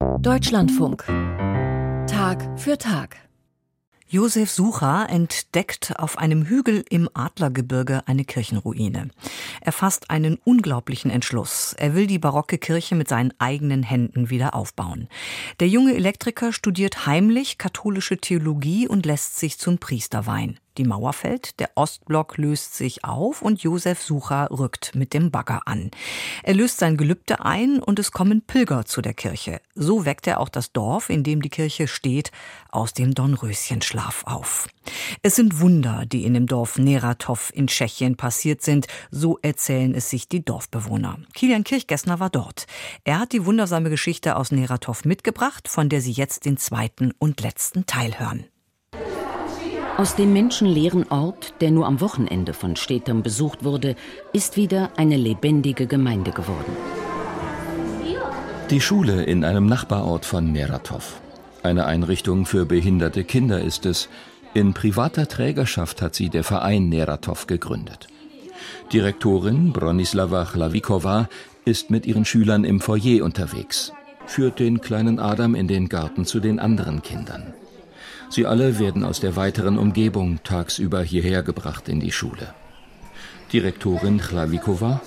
Deutschlandfunk. Tag für Tag. Josef Sucher entdeckt auf einem Hügel im Adlergebirge eine Kirchenruine. Er fasst einen unglaublichen Entschluss. Er will die barocke Kirche mit seinen eigenen Händen wieder aufbauen. Der junge Elektriker studiert heimlich katholische Theologie und lässt sich zum Priester weihen. Die Mauer fällt, der Ostblock löst sich auf und Josef Sucher rückt mit dem Bagger an. Er löst sein Gelübde ein und es kommen Pilger zu der Kirche. So weckt er auch das Dorf, in dem die Kirche steht, aus dem Dornröschenschlaf auf. Es sind Wunder, die in dem Dorf Neratov in Tschechien passiert sind, so erzählen es sich die Dorfbewohner. Kilian Kirchgessner war dort. Er hat die wundersame Geschichte aus Neratov mitgebracht, von der Sie jetzt den zweiten und letzten Teil hören. Aus dem menschenleeren Ort, der nur am Wochenende von Städtern besucht wurde, ist wieder eine lebendige Gemeinde geworden. Die Schule in einem Nachbarort von Neratov. Eine Einrichtung für behinderte Kinder ist es. In privater Trägerschaft hat sie der Verein Neratov gegründet. Direktorin Bronislava Chlavikova ist mit ihren Schülern im Foyer unterwegs, führt den kleinen Adam in den Garten zu den anderen Kindern. Sie alle werden aus der weiteren Umgebung tagsüber hierher gebracht in die Schule. Direktorin Chlavikova.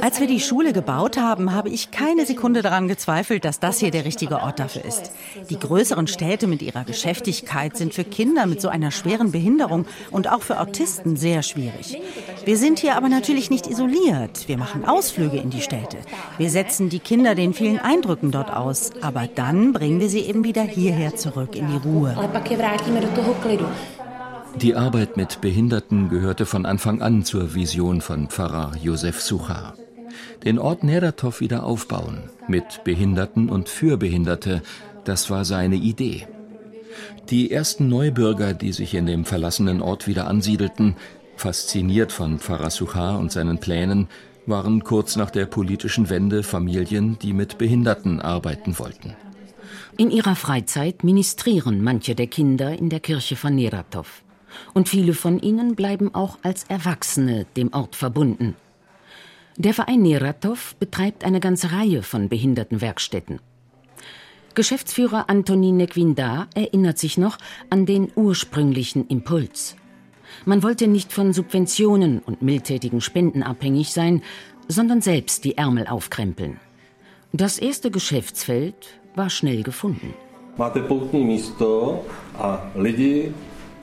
Als wir die Schule gebaut haben, habe ich keine Sekunde daran gezweifelt, dass das hier der richtige Ort dafür ist. Die größeren Städte mit ihrer Geschäftigkeit sind für Kinder mit so einer schweren Behinderung und auch für Autisten sehr schwierig. Wir sind hier aber natürlich nicht isoliert. Wir machen Ausflüge in die Städte. Wir setzen die Kinder den vielen Eindrücken dort aus. Aber dann bringen wir sie eben wieder hierher zurück in die Ruhe. Die Arbeit mit Behinderten gehörte von Anfang an zur Vision von Pfarrer Josef Suchar. Den Ort Neratov wieder aufbauen, mit Behinderten und für Behinderte, das war seine Idee. Die ersten Neubürger, die sich in dem verlassenen Ort wieder ansiedelten, fasziniert von Pfarrer Suchar und seinen Plänen, waren kurz nach der politischen Wende Familien, die mit Behinderten arbeiten wollten. In ihrer Freizeit ministrieren manche der Kinder in der Kirche von Neratov und viele von ihnen bleiben auch als Erwachsene dem Ort verbunden. Der Verein Neratov betreibt eine ganze Reihe von Behindertenwerkstätten. Geschäftsführer Antoni Nequinda erinnert sich noch an den ursprünglichen Impuls. Man wollte nicht von Subventionen und mildtätigen Spenden abhängig sein, sondern selbst die Ärmel aufkrempeln. Das erste Geschäftsfeld war schnell gefunden. Máte poutní místo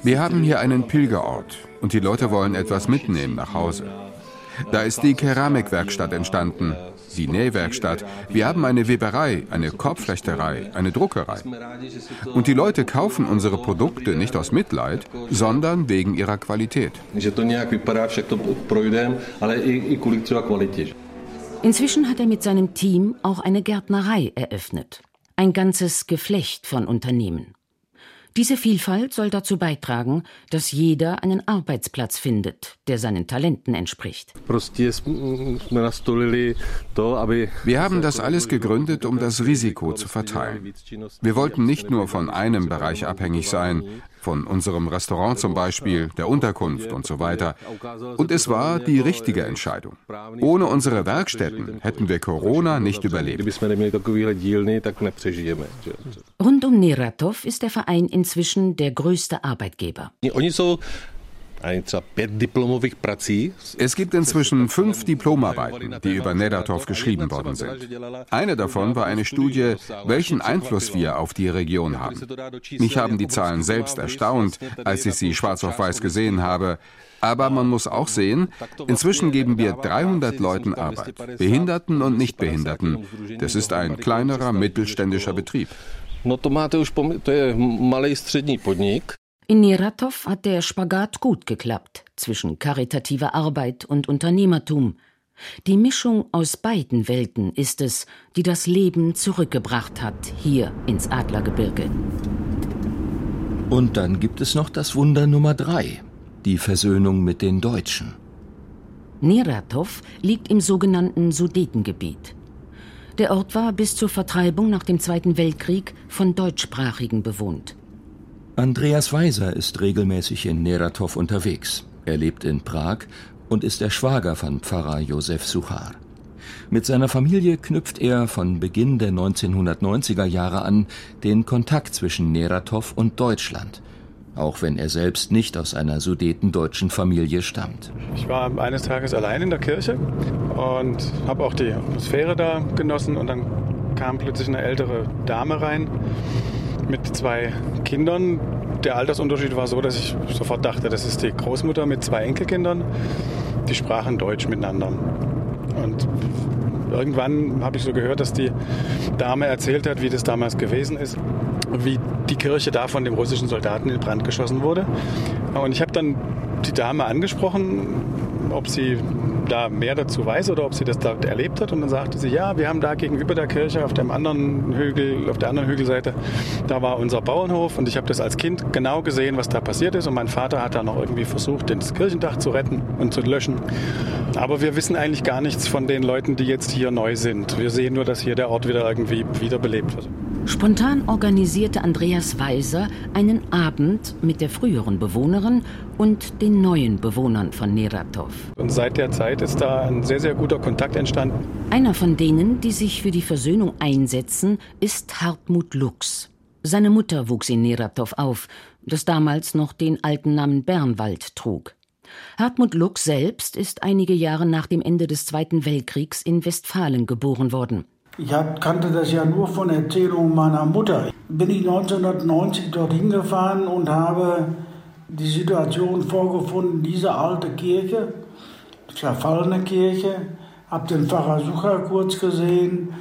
wir haben hier einen Pilgerort und die Leute wollen etwas mitnehmen nach Hause. Da ist die Keramikwerkstatt entstanden, die Nähwerkstatt. Wir haben eine Weberei, eine Korbflechterei, eine Druckerei. Und die Leute kaufen unsere Produkte nicht aus Mitleid, sondern wegen ihrer Qualität. Inzwischen hat er mit seinem Team auch eine Gärtnerei eröffnet. Ein ganzes Geflecht von Unternehmen. Diese Vielfalt soll dazu beitragen, dass jeder einen Arbeitsplatz findet, der seinen Talenten entspricht. Wir haben das alles gegründet, um das Risiko zu verteilen. Wir wollten nicht nur von einem Bereich abhängig sein, von unserem Restaurant zum Beispiel, der Unterkunft und so weiter. Und es war die richtige Entscheidung. Ohne unsere Werkstätten hätten wir Corona nicht überlebt. Rund um Neratov ist der Verein inzwischen der größte Arbeitgeber. Es gibt inzwischen fünf Diplomarbeiten, die über Nedatov geschrieben worden sind. Eine davon war eine Studie, welchen Einfluss wir auf die Region haben. Mich haben die Zahlen selbst erstaunt, als ich sie schwarz auf weiß gesehen habe. Aber man muss auch sehen, inzwischen geben wir 300 Leuten Arbeit, Behinderten und Nichtbehinderten. Das ist ein kleinerer mittelständischer Betrieb. No to máte už, to je malý střední podnik. In Neratov hat der Spagat gut geklappt zwischen karitativer Arbeit und Unternehmertum. Die Mischung aus beiden Welten ist es, die das Leben zurückgebracht hat hier ins Adlergebirge. Und dann gibt es noch das Wunder Nummer drei, die Versöhnung mit den Deutschen. Neratov liegt im sogenannten Sudetengebiet. Der Ort war bis zur Vertreibung nach dem Zweiten Weltkrieg von Deutschsprachigen bewohnt. Andreas Weiser ist regelmäßig in Neratov unterwegs. Er lebt in Prag und ist der Schwager von Pfarrer Josef Suchar. Mit seiner Familie knüpft er von Beginn der 1990er Jahre an den Kontakt zwischen Neratov und Deutschland, auch wenn er selbst nicht aus einer sudetendeutschen Familie stammt. Ich war eines Tages allein in der Kirche und habe auch die Atmosphäre da genossen und dann kam plötzlich eine ältere Dame rein mit zwei Kindern. Der Altersunterschied war so, dass ich sofort dachte, das ist die Großmutter mit zwei Enkelkindern. Die sprachen Deutsch miteinander. Und irgendwann habe ich so gehört, dass die Dame erzählt hat, wie das damals gewesen ist, wie die Kirche da von dem russischen Soldaten in Brand geschossen wurde. Und ich habe dann die Dame angesprochen, ob sie da mehr dazu weiß oder ob sie das da erlebt hat. Und dann sagte sie, ja, wir haben da gegenüber der Kirche auf dem anderen Hügel, auf der anderen Hügelseite, da war unser Bauernhof und ich habe das als Kind genau gesehen, was da passiert ist. Und mein Vater hat da noch irgendwie versucht, das Kirchendach zu retten und zu löschen. Aber wir wissen eigentlich gar nichts von den Leuten, die jetzt hier neu sind. Wir sehen nur, dass hier der Ort wieder irgendwie wiederbelebt wird. Spontan organisierte Andreas Weiser einen Abend mit der früheren Bewohnerin und den neuen Bewohnern von Neratov. Und seit der Zeit ist da ein sehr, sehr guter Kontakt entstanden. Einer von denen, die sich für die Versöhnung einsetzen, ist Hartmut Lux. Seine Mutter wuchs in Neratov auf, das damals noch den alten Namen Bernwald trug. Hartmut Lux selbst ist einige Jahre nach dem Ende des Zweiten Weltkriegs in Westfalen geboren worden. Ich kannte das ja nur von Erzählungen meiner Mutter. Bin ich 1990 dorthin gefahren und habe die Situation vorgefunden, diese alte Kirche, verfallene Kirche, habe den Pfarrer Sucher kurz gesehen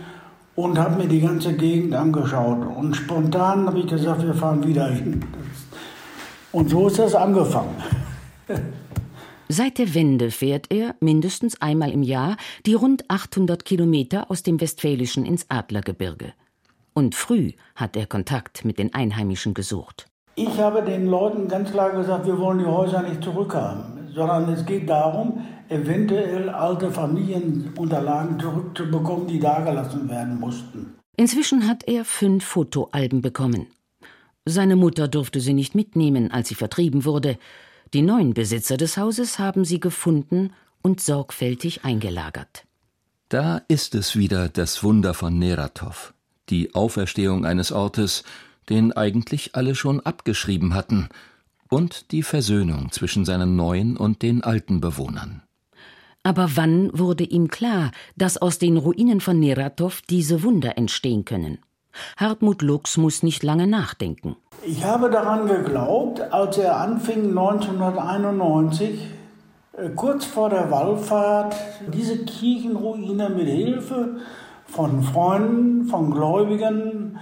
und habe mir die ganze Gegend angeschaut. Und spontan habe ich gesagt, wir fahren wieder hin. Und so ist das angefangen. Seit der Wende fährt er mindestens einmal im Jahr die rund 800 Kilometer aus dem Westfälischen ins Adlergebirge. Und früh hat er Kontakt mit den Einheimischen gesucht. Ich habe den Leuten ganz klar gesagt, wir wollen die Häuser nicht zurückhaben, sondern es geht darum, eventuell alte Familienunterlagen zurückzubekommen, die dagelassen werden mussten. Inzwischen hat er fünf Fotoalben bekommen. Seine Mutter durfte sie nicht mitnehmen, als sie vertrieben wurde. Die neuen Besitzer des Hauses haben sie gefunden und sorgfältig eingelagert. Da ist es wieder das Wunder von Neratov, die Auferstehung eines Ortes, den eigentlich alle schon abgeschrieben hatten, und die Versöhnung zwischen seinen neuen und den alten Bewohnern. Aber wann wurde ihm klar, dass aus den Ruinen von Neratov diese Wunder entstehen können? Hartmut Lux muss nicht lange nachdenken. Ich habe daran geglaubt, als er anfing 1991, äh, kurz vor der Wallfahrt, diese Kirchenruine mit Hilfe von Freunden, von Gläubigen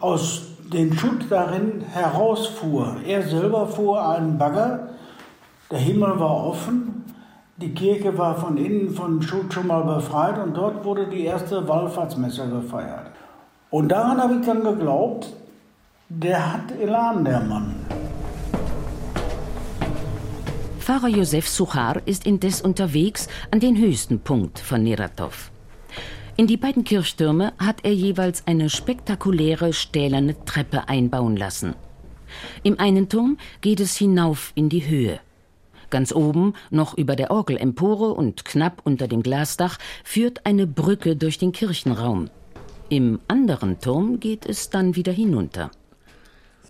aus dem Schutt darin herausfuhr. Er selber fuhr einen Bagger, der Himmel war offen, die Kirche war von innen von Schutt schon mal befreit und dort wurde die erste Wallfahrtsmesse gefeiert. Und daran habe ich dann geglaubt, der hat Elan, der Mann. Pfarrer Josef Suchar ist indes unterwegs an den höchsten Punkt von Neratov. In die beiden Kirchtürme hat er jeweils eine spektakuläre stählerne Treppe einbauen lassen. Im einen Turm geht es hinauf in die Höhe. Ganz oben, noch über der Orgelempore und knapp unter dem Glasdach, führt eine Brücke durch den Kirchenraum. Im anderen Turm geht es dann wieder hinunter.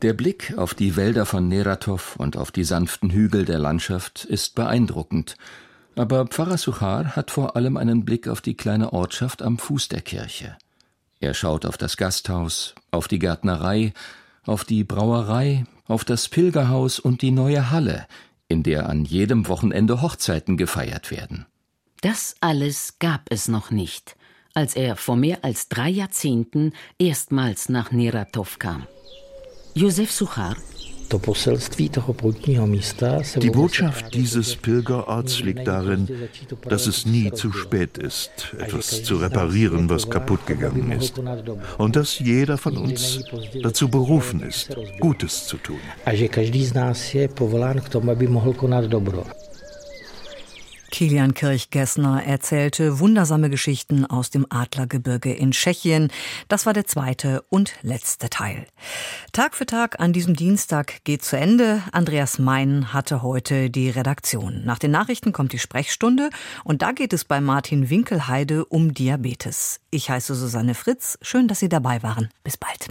Der Blick auf die Wälder von Neratov und auf die sanften Hügel der Landschaft ist beeindruckend. Aber Pfarrer Suchar hat vor allem einen Blick auf die kleine Ortschaft am Fuß der Kirche. Er schaut auf das Gasthaus, auf die Gärtnerei, auf die Brauerei, auf das Pilgerhaus und die neue Halle, in der an jedem Wochenende Hochzeiten gefeiert werden. Das alles gab es noch nicht, als er vor mehr als drei Jahrzehnten erstmals nach Neratov kam. Josef Suchar. Die Botschaft dieses Pilgerorts liegt darin, dass es nie zu spät ist, etwas zu reparieren, was kaputt gegangen ist. Und dass jeder von uns dazu berufen ist, Gutes zu tun. Kilian Kirchgessner erzählte wundersame Geschichten aus dem Adlergebirge in Tschechien. Das war der zweite und letzte Teil. Tag für Tag an diesem Dienstag geht zu Ende. Andreas Mein hatte heute die Redaktion. Nach den Nachrichten kommt die Sprechstunde und da geht es bei Martin Winkelheide um Diabetes. Ich heiße Susanne Fritz. Schön, dass Sie dabei waren. Bis bald.